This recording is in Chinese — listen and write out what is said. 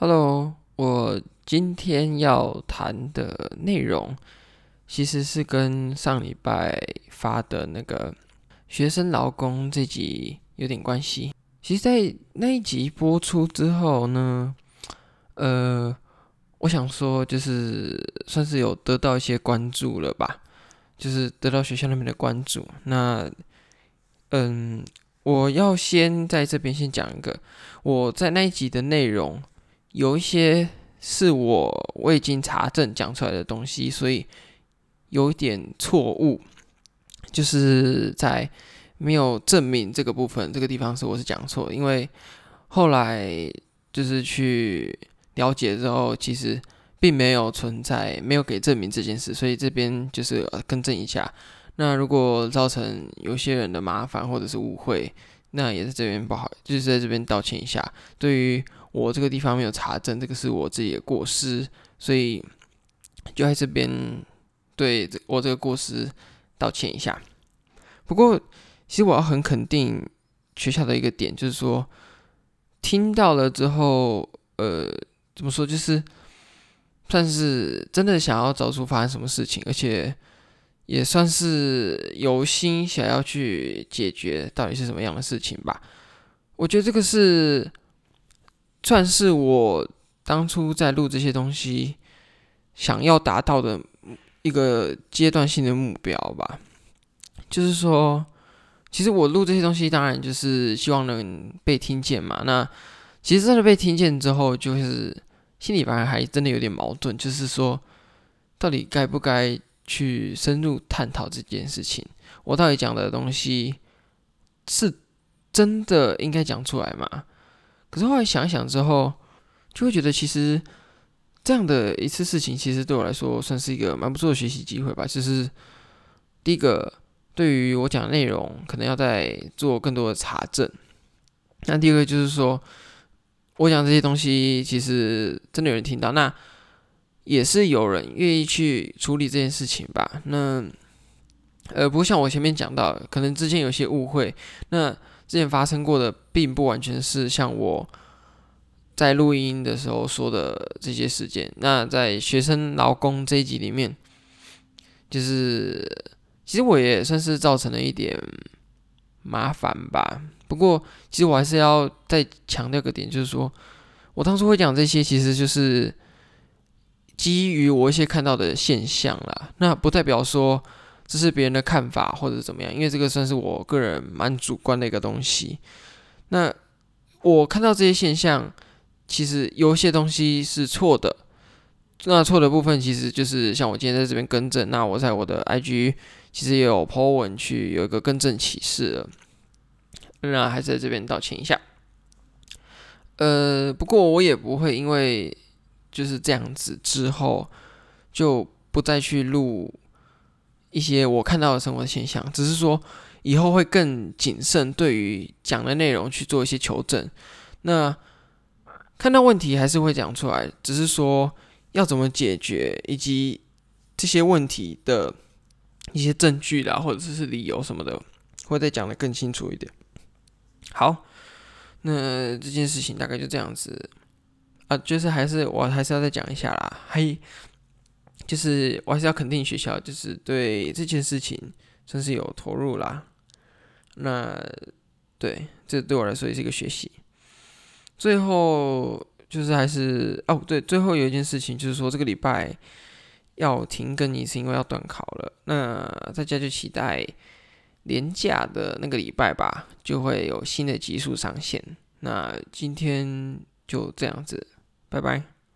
Hello，我今天要谈的内容其实是跟上礼拜发的那个学生劳工这集有点关系。其实，在那一集播出之后呢，呃，我想说，就是算是有得到一些关注了吧，就是得到学校那边的关注。那，嗯，我要先在这边先讲一个我在那一集的内容。有一些是我未经查证讲出来的东西，所以有一点错误，就是在没有证明这个部分，这个地方是我是讲错，因为后来就是去了解之后，其实并没有存在没有给证明这件事，所以这边就是更正一下。那如果造成有些人的麻烦或者是误会，那也是这边不好，就是在这边道歉一下。对于我这个地方没有查证，这个是我自己的过失，所以就在这边对我这个过失道歉一下。不过，其实我要很肯定学校的一个点，就是说听到了之后，呃，怎么说，就是算是真的想要找出发生什么事情，而且也算是有心想要去解决到底是什么样的事情吧。我觉得这个是。算是我当初在录这些东西想要达到的一个阶段性的目标吧。就是说，其实我录这些东西，当然就是希望能被听见嘛。那其实真的被听见之后，就是心里反而还真的有点矛盾，就是说，到底该不该去深入探讨这件事情？我到底讲的东西是真的应该讲出来吗？可是后来想一想之后，就会觉得其实这样的一次事情，其实对我来说算是一个蛮不错的学习机会吧。就是第一个，对于我讲的内容，可能要再做更多的查证。那第二个就是说，我讲这些东西，其实真的有人听到，那也是有人愿意去处理这件事情吧。那呃，不像我前面讲到，可能之前有些误会，那。之前发生过的，并不完全是像我在录音的时候说的这些事件。那在学生劳工这一集里面，就是其实我也算是造成了一点麻烦吧。不过，其实我还是要再强调个点，就是说我当初会讲这些，其实就是基于我一些看到的现象啦。那不代表说。这是别人的看法，或者怎么样？因为这个算是我个人蛮主观的一个东西。那我看到这些现象，其实有些东西是错的。那错的部分，其实就是像我今天在这边更正。那我在我的 IG 其实也有 po 文去有一个更正启示了。那还是在这边道歉一下。呃，不过我也不会因为就是这样子之后就不再去录。一些我看到的生活现象，只是说以后会更谨慎，对于讲的内容去做一些求证。那看到问题还是会讲出来，只是说要怎么解决，以及这些问题的一些证据啦，或者是理由什么的，会再讲得更清楚一点。好，那这件事情大概就这样子啊，就是还是我还是要再讲一下啦，还。就是我还是要肯定学校，就是对这件事情算是有投入啦。那对，这对我来说也是一个学习。最后就是还是哦，对，最后有一件事情就是说这个礼拜要停更一次，因为要断考了。那大家就期待连假的那个礼拜吧，就会有新的集数上线。那今天就这样子，拜拜。